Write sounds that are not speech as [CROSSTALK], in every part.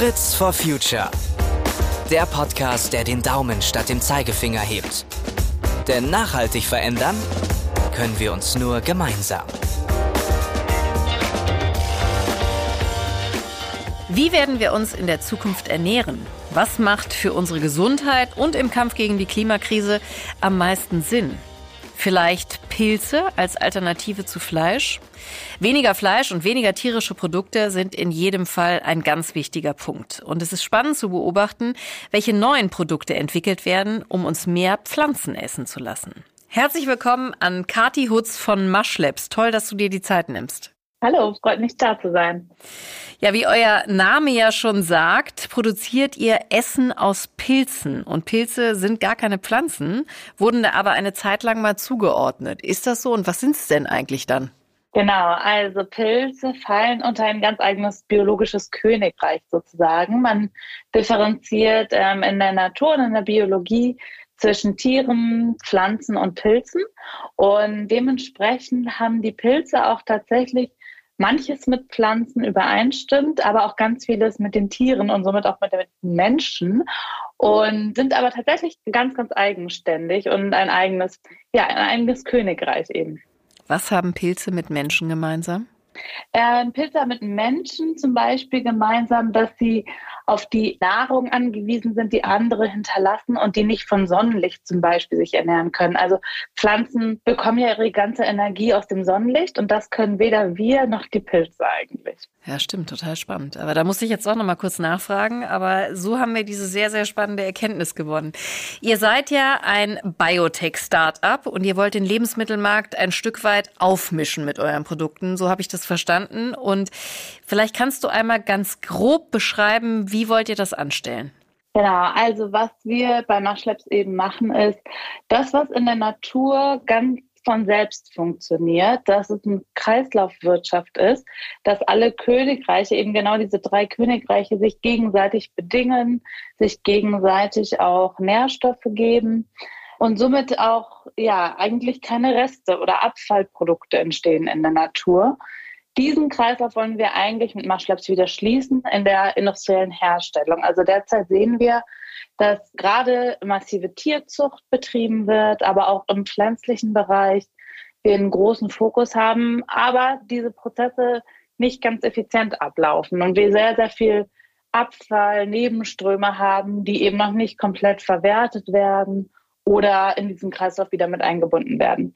Fritz for Future. Der Podcast, der den Daumen statt dem Zeigefinger hebt. Denn nachhaltig verändern können wir uns nur gemeinsam. Wie werden wir uns in der Zukunft ernähren? Was macht für unsere Gesundheit und im Kampf gegen die Klimakrise am meisten Sinn? Vielleicht Pilze als Alternative zu Fleisch? Weniger Fleisch und weniger tierische Produkte sind in jedem Fall ein ganz wichtiger Punkt. Und es ist spannend zu beobachten, welche neuen Produkte entwickelt werden, um uns mehr Pflanzen essen zu lassen. Herzlich willkommen an Kati Hutz von Mush Toll, dass du dir die Zeit nimmst. Hallo, freut mich da zu sein. Ja, wie euer Name ja schon sagt, produziert ihr Essen aus Pilzen. Und Pilze sind gar keine Pflanzen, wurden da aber eine Zeit lang mal zugeordnet. Ist das so? Und was sind es denn eigentlich dann? Genau, also Pilze fallen unter ein ganz eigenes biologisches Königreich sozusagen. Man differenziert ähm, in der Natur und in der Biologie zwischen Tieren, Pflanzen und Pilzen. Und dementsprechend haben die Pilze auch tatsächlich manches mit Pflanzen übereinstimmt, aber auch ganz vieles mit den Tieren und somit auch mit den Menschen und sind aber tatsächlich ganz, ganz eigenständig und ein eigenes, ja, ein eigenes Königreich eben. Was haben Pilze mit Menschen gemeinsam? Äh, Pilze haben mit Menschen zum Beispiel gemeinsam, dass sie auf die Nahrung angewiesen sind, die andere hinterlassen und die nicht von Sonnenlicht zum Beispiel sich ernähren können. Also Pflanzen bekommen ja ihre ganze Energie aus dem Sonnenlicht und das können weder wir noch die Pilze eigentlich. Ja, stimmt, total spannend. Aber da muss ich jetzt auch noch mal kurz nachfragen. Aber so haben wir diese sehr, sehr spannende Erkenntnis gewonnen. Ihr seid ja ein Biotech-Startup und ihr wollt den Lebensmittelmarkt ein Stück weit aufmischen mit euren Produkten. So habe ich das verstanden. Und vielleicht kannst du einmal ganz grob beschreiben, wie wollt ihr das anstellen? Genau, also was wir bei Maschlabs eben machen, ist das, was in der Natur ganz von selbst funktioniert, dass es eine Kreislaufwirtschaft ist, dass alle Königreiche, eben genau diese drei Königreiche, sich gegenseitig bedingen, sich gegenseitig auch Nährstoffe geben und somit auch ja eigentlich keine Reste oder Abfallprodukte entstehen in der Natur. Diesen Kreislauf wollen wir eigentlich mit Maschlabs wieder schließen in der industriellen Herstellung. Also derzeit sehen wir, dass gerade massive Tierzucht betrieben wird, aber auch im pflanzlichen Bereich wir einen großen Fokus haben, aber diese Prozesse nicht ganz effizient ablaufen und wir sehr, sehr viel Abfall, Nebenströme haben, die eben noch nicht komplett verwertet werden oder in diesen Kreislauf wieder mit eingebunden werden.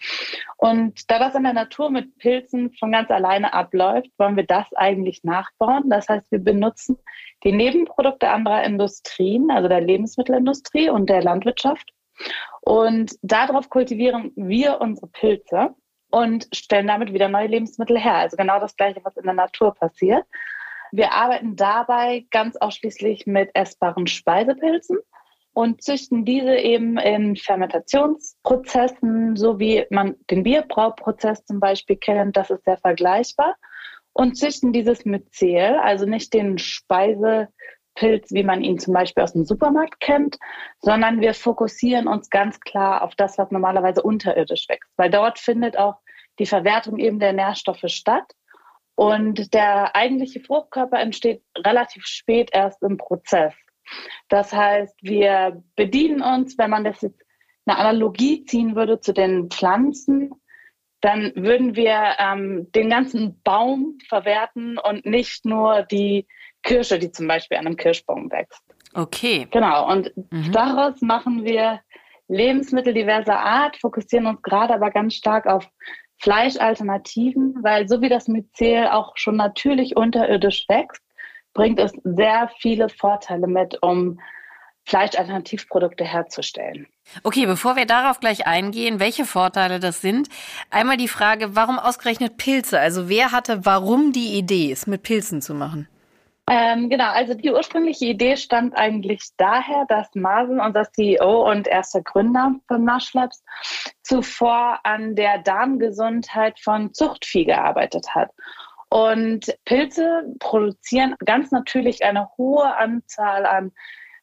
Und da das in der Natur mit Pilzen von ganz alleine abläuft, wollen wir das eigentlich nachbauen. Das heißt, wir benutzen die Nebenprodukte anderer Industrien, also der Lebensmittelindustrie und der Landwirtschaft. Und darauf kultivieren wir unsere Pilze und stellen damit wieder neue Lebensmittel her. Also genau das Gleiche, was in der Natur passiert. Wir arbeiten dabei ganz ausschließlich mit essbaren Speisepilzen und züchten diese eben in Fermentationsprozessen, so wie man den Bierbrauprozess zum Beispiel kennt, das ist sehr vergleichbar, und züchten dieses Myzel, also nicht den Speisepilz, wie man ihn zum Beispiel aus dem Supermarkt kennt, sondern wir fokussieren uns ganz klar auf das, was normalerweise unterirdisch wächst, weil dort findet auch die Verwertung eben der Nährstoffe statt. Und der eigentliche Fruchtkörper entsteht relativ spät erst im Prozess. Das heißt, wir bedienen uns, wenn man das jetzt eine Analogie ziehen würde zu den Pflanzen, dann würden wir ähm, den ganzen Baum verwerten und nicht nur die Kirsche, die zum Beispiel an einem Kirschbaum wächst. Okay. Genau. Und mhm. daraus machen wir Lebensmittel diverser Art, fokussieren uns gerade aber ganz stark auf Fleischalternativen, weil so wie das Myzel auch schon natürlich unterirdisch wächst, bringt es sehr viele Vorteile mit, um Fleischalternativprodukte herzustellen. Okay, bevor wir darauf gleich eingehen, welche Vorteile das sind, einmal die Frage, warum ausgerechnet Pilze? Also wer hatte warum die Idee, es mit Pilzen zu machen? Ähm, genau, also die ursprüngliche Idee stammt eigentlich daher, dass Marvin, unser CEO und erster Gründer von Mushlabs, zuvor an der Darmgesundheit von Zuchtvieh gearbeitet hat. Und Pilze produzieren ganz natürlich eine hohe Anzahl an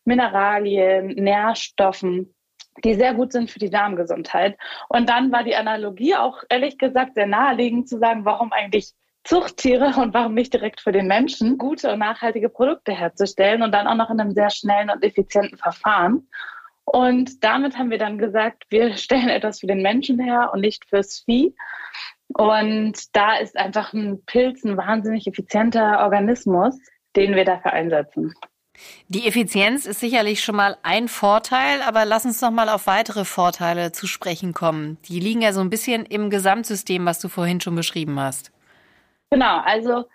Mineralien, Nährstoffen, die sehr gut sind für die Darmgesundheit. Und dann war die Analogie auch ehrlich gesagt sehr naheliegend zu sagen, warum eigentlich Zuchttiere und warum nicht direkt für den Menschen gute und nachhaltige Produkte herzustellen und dann auch noch in einem sehr schnellen und effizienten Verfahren. Und damit haben wir dann gesagt, wir [LAUGHS] stellen etwas für den Menschen her und nicht fürs Vieh. Und da ist einfach ein Pilz ein wahnsinnig effizienter Organismus, den wir dafür einsetzen. Die Effizienz ist sicherlich schon mal ein Vorteil, aber lass uns noch mal auf weitere Vorteile zu sprechen kommen. Die liegen ja so ein bisschen im Gesamtsystem, was du vorhin schon beschrieben hast. Genau, also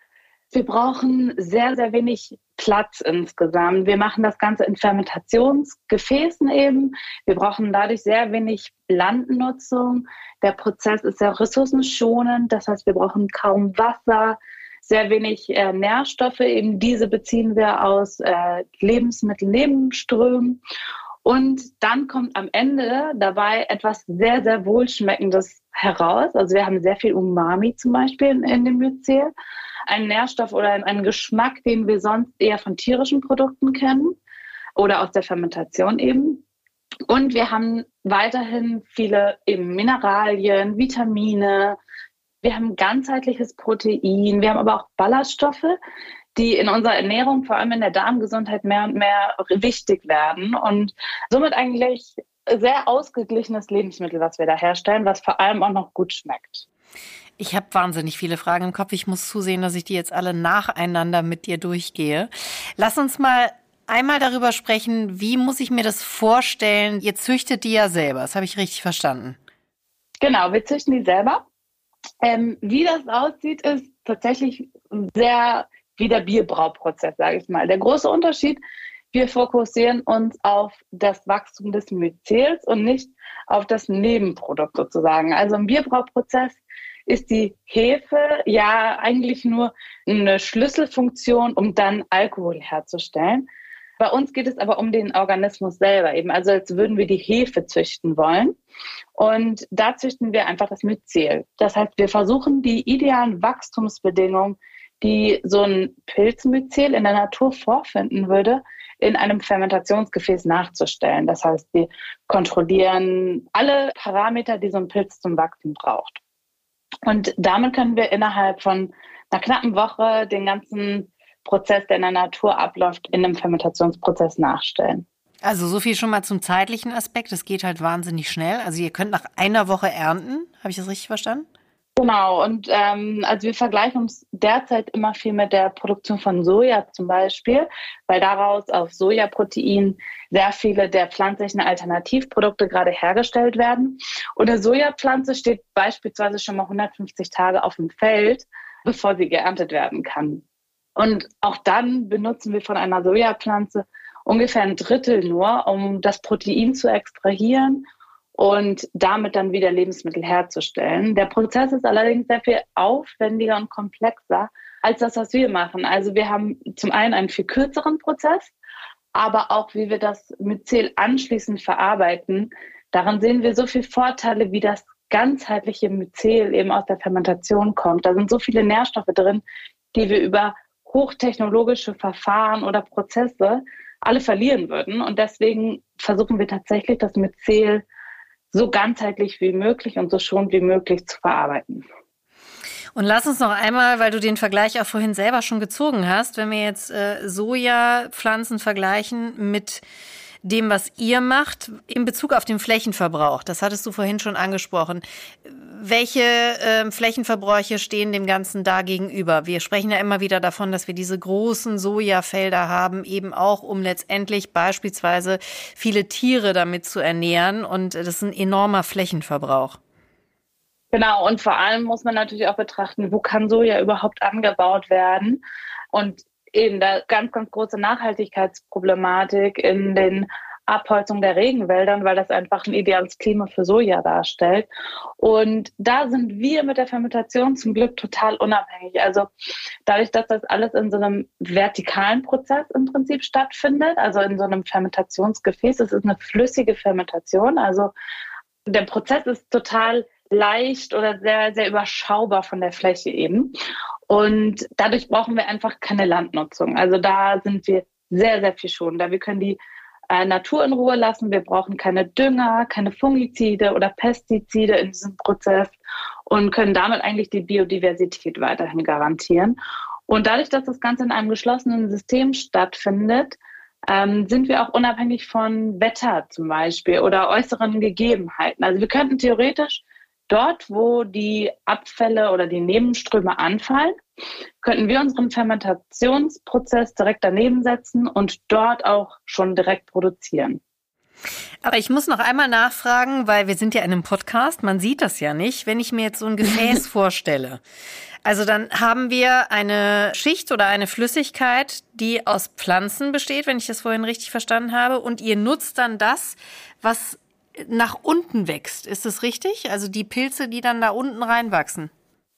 wir brauchen sehr, sehr wenig Platz insgesamt. Wir machen das Ganze in Fermentationsgefäßen eben. Wir brauchen dadurch sehr wenig Landnutzung. Der Prozess ist sehr ressourcenschonend, das heißt, wir brauchen kaum Wasser sehr wenig äh, Nährstoffe. Eben diese beziehen wir aus äh, Lebensmittelnebenströmen. Und dann kommt am Ende dabei etwas sehr, sehr Wohlschmeckendes heraus. Also wir haben sehr viel Umami zum Beispiel in, in dem Myzel. Ein Nährstoff oder einen Geschmack, den wir sonst eher von tierischen Produkten kennen oder aus der Fermentation eben. Und wir haben weiterhin viele eben Mineralien, Vitamine, wir haben ganzheitliches Protein, wir haben aber auch Ballaststoffe, die in unserer Ernährung, vor allem in der Darmgesundheit, mehr und mehr wichtig werden. Und somit eigentlich sehr ausgeglichenes Lebensmittel, was wir da herstellen, was vor allem auch noch gut schmeckt. Ich habe wahnsinnig viele Fragen im Kopf. Ich muss zusehen, dass ich die jetzt alle nacheinander mit dir durchgehe. Lass uns mal einmal darüber sprechen, wie muss ich mir das vorstellen? Ihr züchtet die ja selber, das habe ich richtig verstanden. Genau, wir züchten die selber. Ähm, wie das aussieht, ist tatsächlich sehr wie der Bierbrauprozess, sage ich mal. Der große Unterschied, wir fokussieren uns auf das Wachstum des Myzels und nicht auf das Nebenprodukt sozusagen. Also im Bierbrauprozess ist die Hefe ja eigentlich nur eine Schlüsselfunktion, um dann Alkohol herzustellen. Bei uns geht es aber um den Organismus selber eben, also als würden wir die Hefe züchten wollen. Und da züchten wir einfach das Myzel. Das heißt, wir versuchen die idealen Wachstumsbedingungen, die so ein Pilzmyzel in der Natur vorfinden würde, in einem Fermentationsgefäß nachzustellen. Das heißt, wir kontrollieren alle Parameter, die so ein Pilz zum Wachsen braucht. Und damit können wir innerhalb von einer knappen Woche den ganzen Prozess, der in der Natur abläuft, in einem Fermentationsprozess nachstellen. Also so viel schon mal zum zeitlichen Aspekt. Es geht halt wahnsinnig schnell. Also ihr könnt nach einer Woche ernten. Habe ich das richtig verstanden? Genau, und ähm, also wir vergleichen uns derzeit immer viel mit der Produktion von Soja zum Beispiel, weil daraus auf Sojaprotein sehr viele der pflanzlichen Alternativprodukte gerade hergestellt werden. Und eine Sojapflanze steht beispielsweise schon mal 150 Tage auf dem Feld, bevor sie geerntet werden kann. Und auch dann benutzen wir von einer Sojapflanze ungefähr ein Drittel nur, um das Protein zu extrahieren und damit dann wieder Lebensmittel herzustellen. Der Prozess ist allerdings sehr viel aufwendiger und komplexer als das, was wir machen. Also wir haben zum einen einen viel kürzeren Prozess, aber auch wie wir das Myzel anschließend verarbeiten. Daran sehen wir so viele Vorteile, wie das ganzheitliche Myzel eben aus der Fermentation kommt. Da sind so viele Nährstoffe drin, die wir über hochtechnologische Verfahren oder Prozesse alle verlieren würden. Und deswegen versuchen wir tatsächlich, das Myzel so ganzheitlich wie möglich und so schonend wie möglich zu verarbeiten. Und lass uns noch einmal, weil du den Vergleich auch vorhin selber schon gezogen hast, wenn wir jetzt äh, Sojapflanzen vergleichen mit dem, was ihr macht in Bezug auf den Flächenverbrauch. Das hattest du vorhin schon angesprochen. Welche äh, Flächenverbräuche stehen dem Ganzen da gegenüber? Wir sprechen ja immer wieder davon, dass wir diese großen Sojafelder haben, eben auch um letztendlich beispielsweise viele Tiere damit zu ernähren. Und das ist ein enormer Flächenverbrauch. Genau, und vor allem muss man natürlich auch betrachten, wo kann Soja überhaupt angebaut werden. Und eben da ganz, ganz große Nachhaltigkeitsproblematik in den Abholzung der Regenwäldern, weil das einfach ein ideales Klima für Soja darstellt. Und da sind wir mit der Fermentation zum Glück total unabhängig. Also dadurch, dass das alles in so einem vertikalen Prozess im Prinzip stattfindet, also in so einem Fermentationsgefäß, es ist eine flüssige Fermentation. Also der Prozess ist total leicht oder sehr, sehr überschaubar von der Fläche eben. Und dadurch brauchen wir einfach keine Landnutzung. Also da sind wir sehr, sehr viel schon. Da wir können die äh, Natur in Ruhe lassen. Wir brauchen keine Dünger, keine Fungizide oder Pestizide in diesem Prozess. und können damit eigentlich die Biodiversität weiterhin garantieren. Und dadurch, dass das Ganze in einem geschlossenen System stattfindet, ähm, sind wir auch unabhängig von Wetter zum Beispiel oder äußeren Gegebenheiten. Also wir könnten theoretisch dort, wo die Abfälle oder die Nebenströme anfallen, könnten wir unseren Fermentationsprozess direkt daneben setzen und dort auch schon direkt produzieren. Aber ich muss noch einmal nachfragen, weil wir sind ja in einem Podcast, man sieht das ja nicht, wenn ich mir jetzt so ein Gefäß [LAUGHS] vorstelle. Also dann haben wir eine Schicht oder eine Flüssigkeit, die aus Pflanzen besteht, wenn ich das vorhin richtig verstanden habe, und ihr nutzt dann das, was nach unten wächst. Ist das richtig? Also die Pilze, die dann da unten reinwachsen?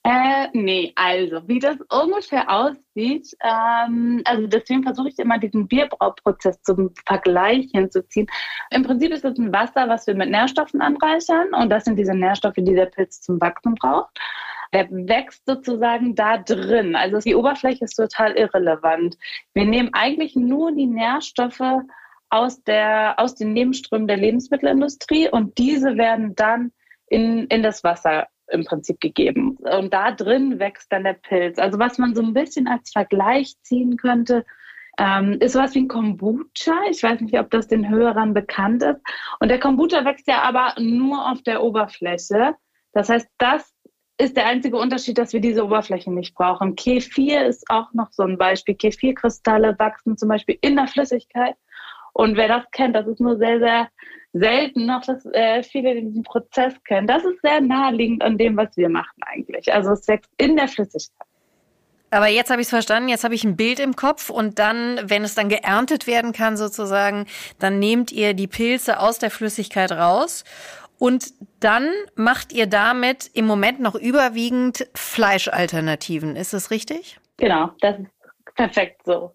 Äh, nee, also wie das ungefähr aussieht, ähm, also deswegen versuche ich immer diesen Bierbrauprozess zum Vergleich hinzuziehen. Im Prinzip ist es ein Wasser, was wir mit Nährstoffen anreichern und das sind diese Nährstoffe, die der Pilz zum Wachsen braucht. Der wächst sozusagen da drin. Also die Oberfläche ist total irrelevant. Wir nehmen eigentlich nur die Nährstoffe aus, der, aus den Nebenströmen der Lebensmittelindustrie und diese werden dann in, in das Wasser im Prinzip gegeben. Und da drin wächst dann der Pilz. Also was man so ein bisschen als Vergleich ziehen könnte, ähm, ist sowas wie ein Kombucha. Ich weiß nicht, ob das den Hörern bekannt ist. Und der Kombucha wächst ja aber nur auf der Oberfläche. Das heißt, das ist der einzige Unterschied, dass wir diese Oberfläche nicht brauchen. Kefir ist auch noch so ein Beispiel. Kefirkristalle wachsen zum Beispiel in der Flüssigkeit und wer das kennt, das ist nur sehr, sehr selten noch, dass äh, viele diesen Prozess kennen. Das ist sehr naheliegend an dem, was wir machen eigentlich. Also es wächst in der Flüssigkeit. Aber jetzt habe ich es verstanden, jetzt habe ich ein Bild im Kopf und dann, wenn es dann geerntet werden kann sozusagen, dann nehmt ihr die Pilze aus der Flüssigkeit raus und dann macht ihr damit im Moment noch überwiegend Fleischalternativen. Ist das richtig? Genau, das ist perfekt so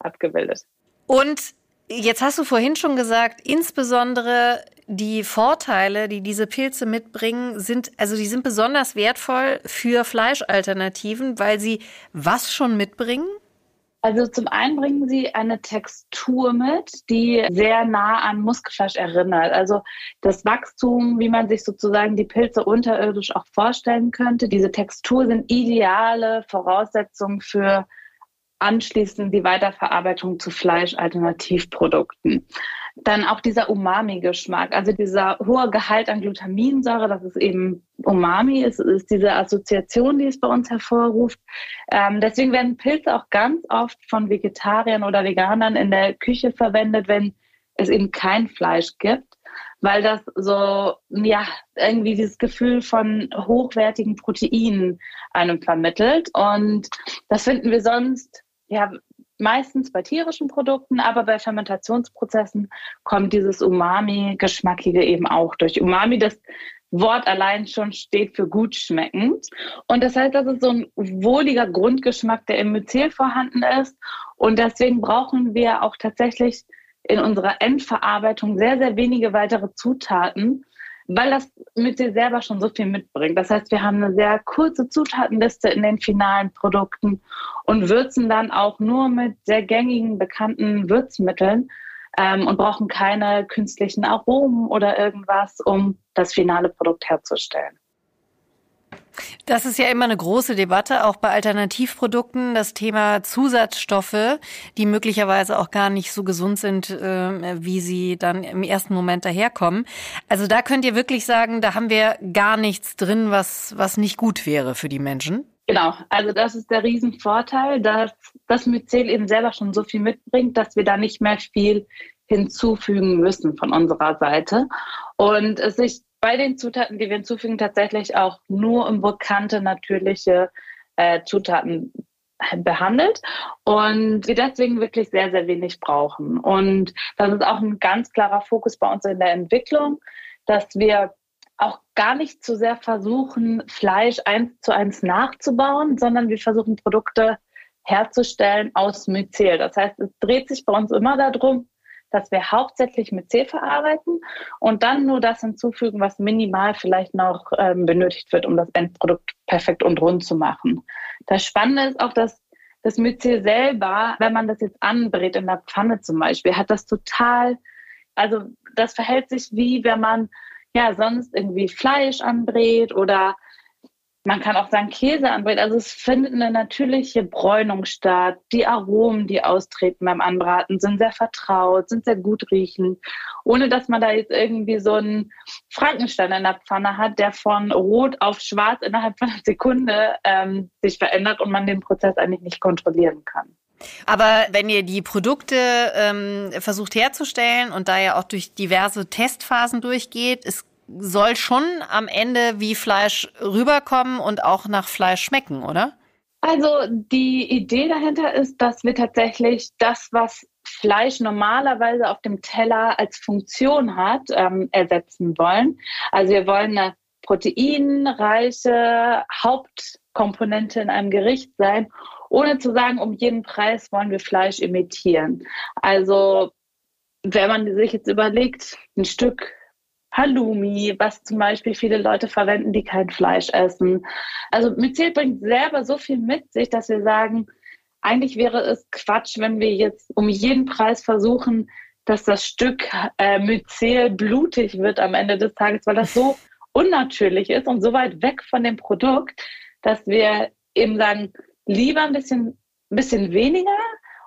abgebildet. Und Jetzt hast du vorhin schon gesagt, insbesondere die Vorteile, die diese Pilze mitbringen, sind, also die sind besonders wertvoll für Fleischalternativen, weil sie was schon mitbringen? Also zum einen bringen sie eine Textur mit, die sehr nah an Muskelfleisch erinnert. Also das Wachstum, wie man sich sozusagen die Pilze unterirdisch auch vorstellen könnte. Diese Textur sind ideale Voraussetzungen für anschließend die Weiterverarbeitung zu Fleischalternativprodukten. Dann auch dieser Umami-Geschmack, also dieser hohe Gehalt an Glutaminsäure, das ist eben Umami, ist, ist diese Assoziation, die es bei uns hervorruft. Ähm, deswegen werden Pilze auch ganz oft von Vegetariern oder Veganern in der Küche verwendet, wenn es eben kein Fleisch gibt weil das so, ja, irgendwie dieses Gefühl von hochwertigen Proteinen einem vermittelt. Und das finden wir sonst ja, meistens bei tierischen Produkten, aber bei Fermentationsprozessen kommt dieses Umami-Geschmackige eben auch durch. Umami, das Wort allein schon steht für gut schmeckend. Und das heißt, das ist so ein wohliger Grundgeschmack, der im Myzel vorhanden ist. Und deswegen brauchen wir auch tatsächlich in unserer Endverarbeitung sehr, sehr wenige weitere Zutaten, weil das mit dir selber schon so viel mitbringt. Das heißt, wir haben eine sehr kurze Zutatenliste in den finalen Produkten und würzen dann auch nur mit sehr gängigen, bekannten Würzmitteln ähm, und brauchen keine künstlichen Aromen oder irgendwas, um das finale Produkt herzustellen. Das ist ja immer eine große Debatte, auch bei Alternativprodukten, das Thema Zusatzstoffe, die möglicherweise auch gar nicht so gesund sind, äh, wie sie dann im ersten Moment daherkommen. Also da könnt ihr wirklich sagen, da haben wir gar nichts drin, was, was nicht gut wäre für die Menschen. Genau, also das ist der Riesenvorteil, dass das Myzel eben selber schon so viel mitbringt, dass wir da nicht mehr viel hinzufügen müssen von unserer Seite. Und es sich bei den Zutaten, die wir hinzufügen, tatsächlich auch nur um bekannte natürliche äh, Zutaten behandelt und wir deswegen wirklich sehr, sehr wenig brauchen. Und das ist auch ein ganz klarer Fokus bei uns in der Entwicklung, dass wir auch gar nicht zu sehr versuchen, Fleisch eins zu eins nachzubauen, sondern wir versuchen Produkte herzustellen aus Myzel. Das heißt, es dreht sich bei uns immer darum, dass wir hauptsächlich mit C verarbeiten und dann nur das hinzufügen, was minimal vielleicht noch ähm, benötigt wird, um das Endprodukt perfekt und rund zu machen. Das Spannende ist auch, dass das Myzel selber, wenn man das jetzt anbrät in der Pfanne zum Beispiel, hat das total, also das verhält sich wie wenn man ja sonst irgendwie Fleisch anbrät oder man kann auch sagen Käse anbrät. Also es findet eine natürliche Bräunung statt. Die Aromen, die austreten beim Anbraten, sind sehr vertraut, sind sehr gut riechend, ohne dass man da jetzt irgendwie so einen Frankenstein in der Pfanne hat, der von rot auf schwarz innerhalb von einer Sekunde ähm, sich verändert und man den Prozess eigentlich nicht kontrollieren kann. Aber wenn ihr die Produkte ähm, versucht herzustellen und da ja auch durch diverse Testphasen durchgeht, es soll schon am Ende wie Fleisch rüberkommen und auch nach Fleisch schmecken, oder? Also die Idee dahinter ist, dass wir tatsächlich das, was Fleisch normalerweise auf dem Teller als Funktion hat, ähm, ersetzen wollen. Also wir wollen eine proteinreiche Hauptkomponente in einem Gericht sein, ohne zu sagen, um jeden Preis wollen wir Fleisch imitieren. Also wenn man sich jetzt überlegt, ein Stück Halloumi, was zum Beispiel viele Leute verwenden, die kein Fleisch essen. Also Myzel bringt selber so viel mit sich, dass wir sagen, eigentlich wäre es Quatsch, wenn wir jetzt um jeden Preis versuchen, dass das Stück äh, Myzel blutig wird am Ende des Tages, weil das so [LAUGHS] unnatürlich ist und so weit weg von dem Produkt, dass wir eben sagen, lieber ein bisschen, ein bisschen weniger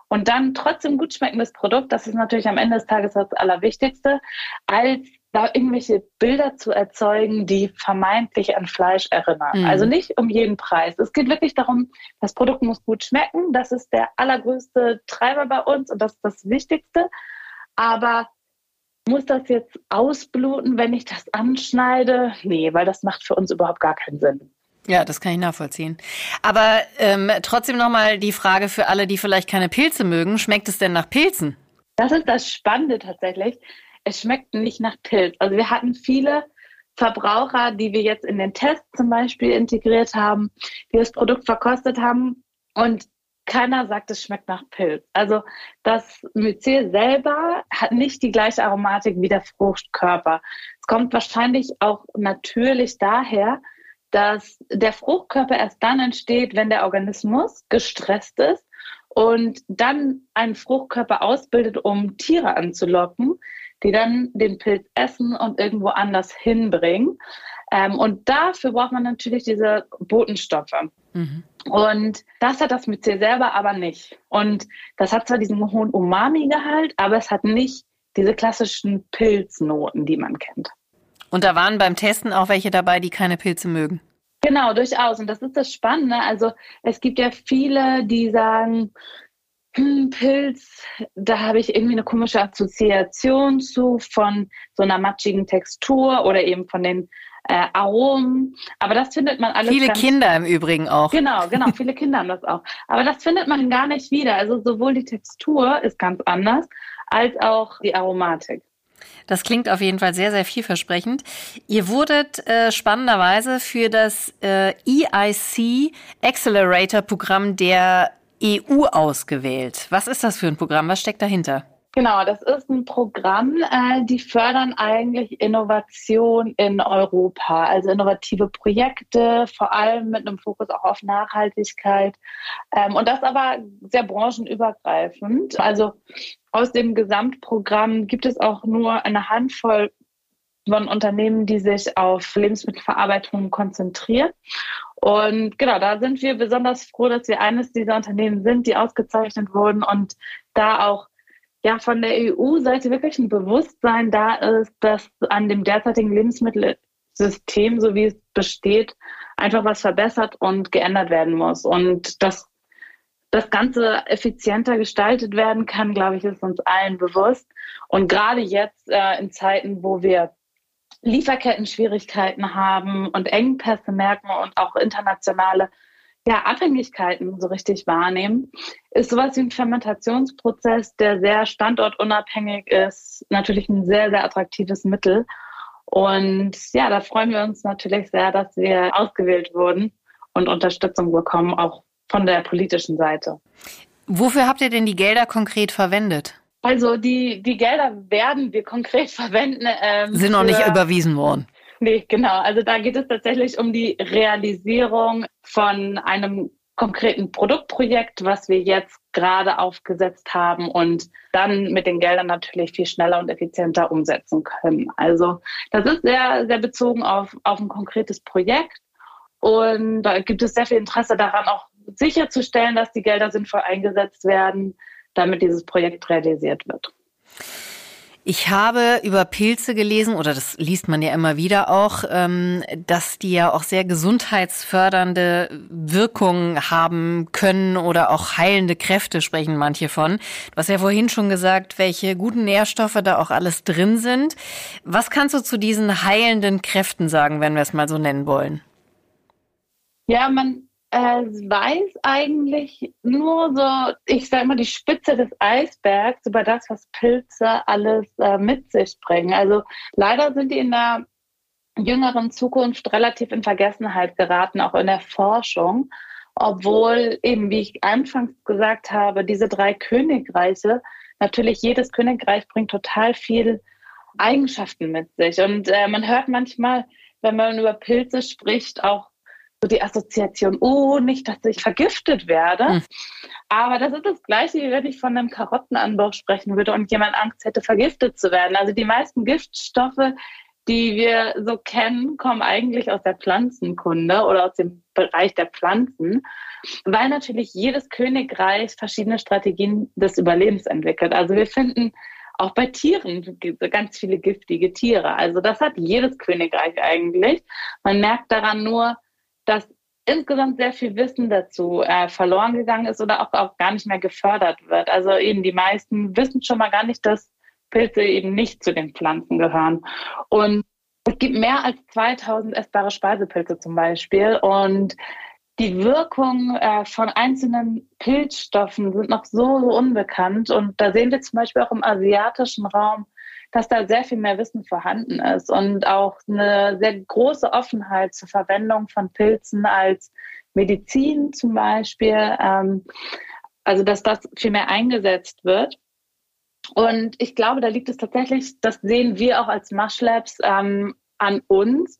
und dann trotzdem gut schmeckendes Produkt, das ist natürlich am Ende des Tages das Allerwichtigste, als da irgendwelche Bilder zu erzeugen, die vermeintlich an Fleisch erinnern. Mhm. Also nicht um jeden Preis. Es geht wirklich darum, das Produkt muss gut schmecken. Das ist der allergrößte Treiber bei uns und das ist das Wichtigste. Aber muss das jetzt ausbluten, wenn ich das anschneide? Nee, weil das macht für uns überhaupt gar keinen Sinn. Ja, das kann ich nachvollziehen. Aber ähm, trotzdem nochmal die Frage für alle, die vielleicht keine Pilze mögen. Schmeckt es denn nach Pilzen? Das ist das Spannende tatsächlich es schmeckt nicht nach Pilz. Also wir hatten viele Verbraucher, die wir jetzt in den Test zum Beispiel integriert haben, die das Produkt verkostet haben und keiner sagt, es schmeckt nach Pilz. Also das Mycel selber hat nicht die gleiche Aromatik wie der Fruchtkörper. Es kommt wahrscheinlich auch natürlich daher, dass der Fruchtkörper erst dann entsteht, wenn der Organismus gestresst ist und dann einen Fruchtkörper ausbildet, um Tiere anzulocken, die dann den Pilz essen und irgendwo anders hinbringen. Ähm, und dafür braucht man natürlich diese Botenstoffe. Mhm. Und das hat das mit selber aber nicht. Und das hat zwar diesen hohen Umami-Gehalt, aber es hat nicht diese klassischen Pilznoten, die man kennt. Und da waren beim Testen auch welche dabei, die keine Pilze mögen. Genau, durchaus. Und das ist das Spannende. Also es gibt ja viele, die sagen, hm, Pilz, da habe ich irgendwie eine komische Assoziation zu von so einer matschigen Textur oder eben von den äh, Aromen. Aber das findet man alles. Viele Kinder im Übrigen auch. Genau, genau, [LAUGHS] viele Kinder haben das auch. Aber das findet man gar nicht wieder. Also sowohl die Textur ist ganz anders, als auch die Aromatik. Das klingt auf jeden Fall sehr, sehr vielversprechend. Ihr wurdet äh, spannenderweise für das äh, EIC Accelerator Programm der EU ausgewählt. Was ist das für ein Programm? Was steckt dahinter? Genau, das ist ein Programm, äh, die fördern eigentlich Innovation in Europa, also innovative Projekte, vor allem mit einem Fokus auch auf Nachhaltigkeit. Ähm, und das aber sehr branchenübergreifend. Also aus dem Gesamtprogramm gibt es auch nur eine Handvoll von Unternehmen, die sich auf Lebensmittelverarbeitung konzentrieren. Und genau, da sind wir besonders froh, dass wir eines dieser Unternehmen sind, die ausgezeichnet wurden und da auch ja von der EU-Seite wirklich ein Bewusstsein da ist, dass an dem derzeitigen Lebensmittelsystem, so wie es besteht, einfach was verbessert und geändert werden muss. Und dass das Ganze effizienter gestaltet werden kann, glaube ich, ist uns allen bewusst. Und gerade jetzt äh, in Zeiten, wo wir Lieferketten-Schwierigkeiten haben und Engpässe merken und auch internationale ja, Abhängigkeiten so richtig wahrnehmen, ist sowas wie ein Fermentationsprozess, der sehr standortunabhängig ist, natürlich ein sehr, sehr attraktives Mittel. Und ja, da freuen wir uns natürlich sehr, dass wir ausgewählt wurden und Unterstützung bekommen, auch von der politischen Seite. Wofür habt ihr denn die Gelder konkret verwendet? Also die, die Gelder werden wir konkret [LAUGHS] verwenden. Ähm, Sind noch nicht überwiesen worden. Nee, genau. Also da geht es tatsächlich um die Realisierung von einem konkreten Produktprojekt, was wir jetzt gerade aufgesetzt haben und dann mit den Geldern natürlich viel schneller und effizienter umsetzen können. Also das ist sehr, sehr bezogen auf, auf ein konkretes Projekt. Und da gibt es sehr viel Interesse daran, auch sicherzustellen, dass die Gelder sinnvoll eingesetzt werden, damit dieses Projekt realisiert wird. Ich habe über Pilze gelesen, oder das liest man ja immer wieder auch, ähm, dass die ja auch sehr gesundheitsfördernde Wirkungen haben können oder auch heilende Kräfte sprechen manche von. Du hast ja vorhin schon gesagt, welche guten Nährstoffe da auch alles drin sind. Was kannst du zu diesen heilenden Kräften sagen, wenn wir es mal so nennen wollen? Ja, man äh, weiß eigentlich nur so, ich sage mal, die Spitze des Eisbergs über das, was Pilze alles äh, mit sich bringen. Also leider sind die in der jüngeren Zukunft relativ in Vergessenheit geraten, auch in der Forschung. Obwohl eben, wie ich anfangs gesagt habe, diese drei Königreiche, natürlich jedes Königreich bringt total viel Eigenschaften mit sich. Und äh, man hört manchmal, wenn man über Pilze spricht, auch so die Assoziation, oh, nicht, dass ich vergiftet werde. Hm. Aber das ist das Gleiche, wie wenn ich von einem Karottenanbau sprechen würde und jemand Angst hätte, vergiftet zu werden. Also die meisten Giftstoffe, die wir so kennen, kommen eigentlich aus der Pflanzenkunde oder aus dem Bereich der Pflanzen, weil natürlich jedes Königreich verschiedene Strategien des Überlebens entwickelt. Also wir finden auch bei Tieren ganz viele giftige Tiere. Also das hat jedes Königreich eigentlich. Man merkt daran nur, dass insgesamt sehr viel Wissen dazu äh, verloren gegangen ist oder auch, auch gar nicht mehr gefördert wird. Also eben die meisten wissen schon mal gar nicht, dass Pilze eben nicht zu den Pflanzen gehören. Und es gibt mehr als 2000 essbare Speisepilze zum Beispiel. Und die Wirkung äh, von einzelnen Pilzstoffen sind noch so, so unbekannt. Und da sehen wir zum Beispiel auch im asiatischen Raum dass da sehr viel mehr Wissen vorhanden ist und auch eine sehr große Offenheit zur Verwendung von Pilzen als Medizin zum Beispiel. Ähm, also dass das viel mehr eingesetzt wird. Und ich glaube, da liegt es tatsächlich, das sehen wir auch als Mushlabs ähm, an uns,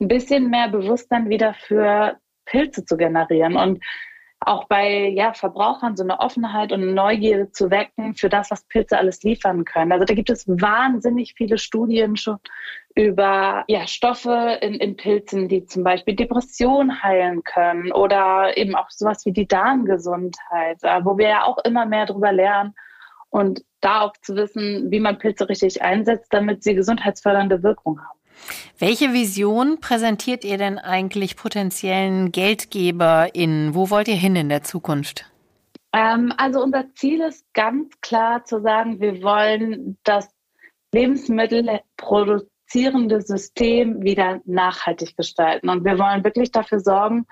ein bisschen mehr Bewusstsein wieder für Pilze zu generieren. Und auch bei ja, Verbrauchern so eine Offenheit und eine Neugierde zu wecken für das, was Pilze alles liefern können. Also da gibt es wahnsinnig viele Studien schon über ja, Stoffe in, in Pilzen, die zum Beispiel Depression heilen können oder eben auch sowas wie die Darmgesundheit, äh, wo wir ja auch immer mehr darüber lernen und da auch zu wissen, wie man Pilze richtig einsetzt, damit sie gesundheitsfördernde Wirkung haben. Welche Vision präsentiert ihr denn eigentlich potenziellen GeldgeberInnen? Wo wollt ihr hin in der Zukunft? Ähm, also unser Ziel ist ganz klar zu sagen, wir wollen das Lebensmittelproduzierende System wieder nachhaltig gestalten. Und wir wollen wirklich dafür sorgen,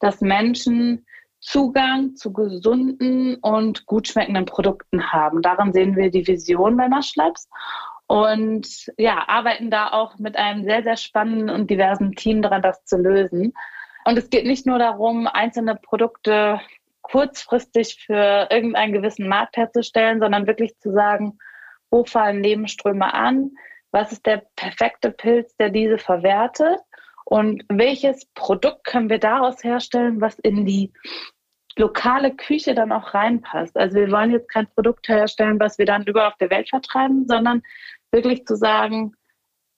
dass Menschen Zugang zu gesunden und gut schmeckenden Produkten haben. Darin sehen wir die Vision bei Maschlabs und ja, arbeiten da auch mit einem sehr, sehr spannenden und diversen Team daran, das zu lösen. Und es geht nicht nur darum, einzelne Produkte kurzfristig für irgendeinen gewissen Markt herzustellen, sondern wirklich zu sagen, wo fallen Lebensströme an, was ist der perfekte Pilz, der diese verwertet und welches Produkt können wir daraus herstellen, was in die lokale Küche dann auch reinpasst. Also wir wollen jetzt kein Produkt herstellen, was wir dann überall auf der Welt vertreiben, sondern wirklich zu sagen,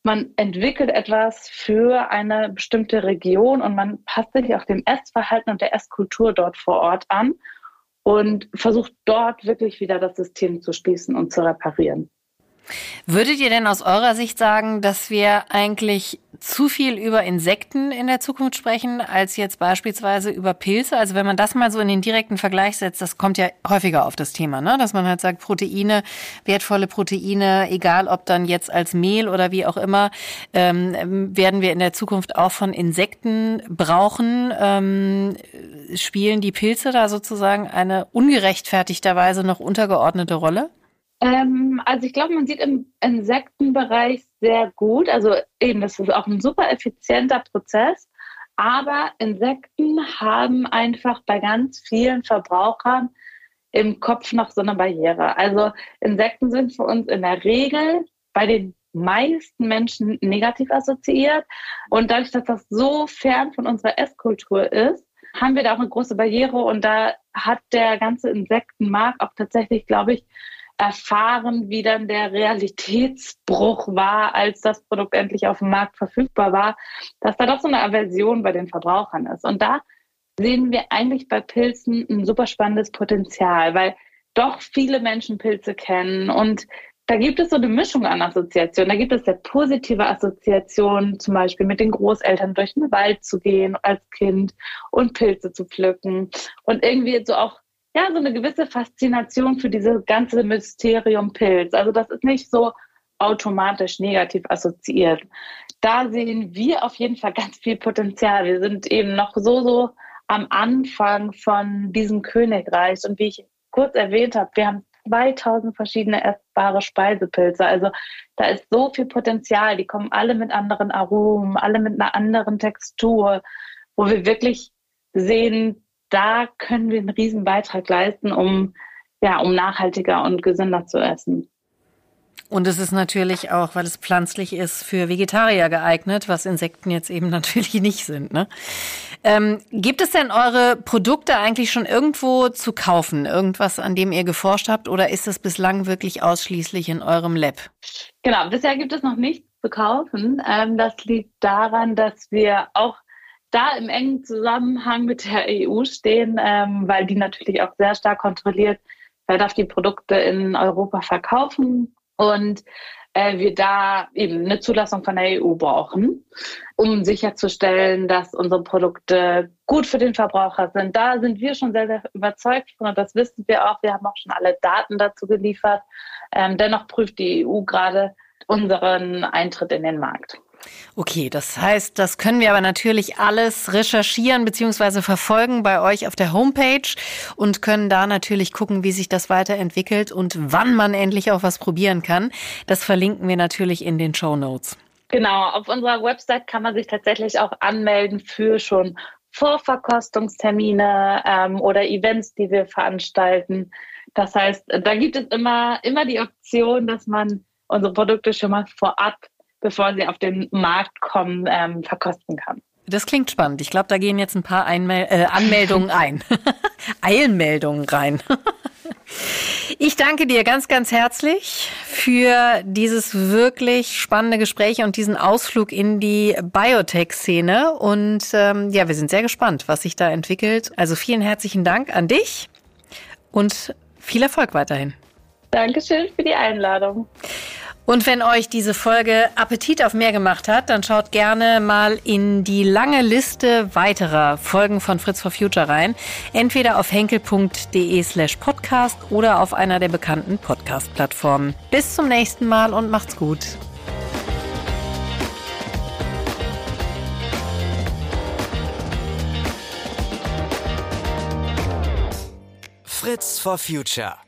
man entwickelt etwas für eine bestimmte Region und man passt sich auch dem Essverhalten und der Esskultur dort vor Ort an und versucht dort wirklich wieder das System zu schließen und zu reparieren. Würdet ihr denn aus eurer Sicht sagen, dass wir eigentlich zu viel über Insekten in der Zukunft sprechen, als jetzt beispielsweise über Pilze? Also wenn man das mal so in den direkten Vergleich setzt, das kommt ja häufiger auf das Thema, ne? dass man halt sagt, Proteine, wertvolle Proteine, egal ob dann jetzt als Mehl oder wie auch immer, ähm, werden wir in der Zukunft auch von Insekten brauchen. Ähm, spielen die Pilze da sozusagen eine ungerechtfertigterweise noch untergeordnete Rolle? Ähm, also ich glaube, man sieht im Insektenbereich sehr gut, also eben, das ist auch ein super effizienter Prozess, aber Insekten haben einfach bei ganz vielen Verbrauchern im Kopf noch so eine Barriere. Also Insekten sind für uns in der Regel bei den meisten Menschen negativ assoziiert. Und dadurch, dass das so fern von unserer Esskultur ist, haben wir da auch eine große Barriere und da hat der ganze Insektenmarkt auch tatsächlich, glaube ich, erfahren, wie dann der Realitätsbruch war, als das Produkt endlich auf dem Markt verfügbar war, dass da doch so eine Aversion bei den Verbrauchern ist. Und da sehen wir eigentlich bei Pilzen ein super spannendes Potenzial, weil doch viele Menschen Pilze kennen und da gibt es so eine Mischung an Assoziationen. Da gibt es sehr positive Assoziationen, zum Beispiel mit den Großeltern durch den Wald zu gehen als Kind und Pilze zu pflücken und irgendwie so auch ja so eine gewisse Faszination für dieses ganze Mysterium Pilz. Also das ist nicht so automatisch negativ assoziiert. Da sehen wir auf jeden Fall ganz viel Potenzial. Wir sind eben noch so so am Anfang von diesem Königreich und wie ich kurz erwähnt habe, wir haben 2000 verschiedene essbare Speisepilze. Also da ist so viel Potenzial. Die kommen alle mit anderen Aromen, alle mit einer anderen Textur, wo wir wirklich sehen, da können wir einen riesen Beitrag leisten, um, ja, um nachhaltiger und gesünder zu essen. Und es ist natürlich auch, weil es pflanzlich ist, für Vegetarier geeignet, was Insekten jetzt eben [LAUGHS] natürlich nicht sind. Ne? Ähm, gibt es denn eure Produkte eigentlich schon irgendwo zu kaufen? Irgendwas, an dem ihr geforscht habt? Oder ist es bislang wirklich ausschließlich in eurem Lab? Genau, bisher gibt es noch nichts zu kaufen. Ähm, das liegt daran, dass wir auch da im engen Zusammenhang mit der EU stehen, ähm, weil die natürlich auch sehr stark kontrolliert, wer darf die Produkte in Europa verkaufen und äh, wir da eben eine Zulassung von der EU brauchen, um sicherzustellen, dass unsere Produkte gut für den Verbraucher sind. Da sind wir schon sehr, sehr überzeugt von und das wissen wir auch. Wir haben auch schon alle Daten dazu geliefert. Ähm, dennoch prüft die EU gerade unseren Eintritt in den Markt. Okay, das heißt, das können wir aber natürlich alles recherchieren bzw. verfolgen bei euch auf der Homepage und können da natürlich gucken, wie sich das weiterentwickelt und wann man endlich auch was probieren kann. Das verlinken wir natürlich in den Show Notes. Genau, auf unserer Website kann man sich tatsächlich auch anmelden für schon Vorverkostungstermine ähm, oder Events, die wir veranstalten. Das heißt, da gibt es immer, immer die Option, dass man unsere Produkte schon mal vorab bevor sie auf den Markt kommen, ähm, verkosten kann. Das klingt spannend. Ich glaube, da gehen jetzt ein paar Einmel äh, Anmeldungen ein. [LAUGHS] Eilmeldungen rein. [LAUGHS] ich danke dir ganz, ganz herzlich für dieses wirklich spannende Gespräch und diesen Ausflug in die Biotech-Szene. Und ähm, ja, wir sind sehr gespannt, was sich da entwickelt. Also vielen herzlichen Dank an dich und viel Erfolg weiterhin. Dankeschön für die Einladung. Und wenn euch diese Folge Appetit auf mehr gemacht hat, dann schaut gerne mal in die lange Liste weiterer Folgen von Fritz for Future rein. Entweder auf henkel.de slash podcast oder auf einer der bekannten Podcast-Plattformen. Bis zum nächsten Mal und macht's gut. Fritz for Future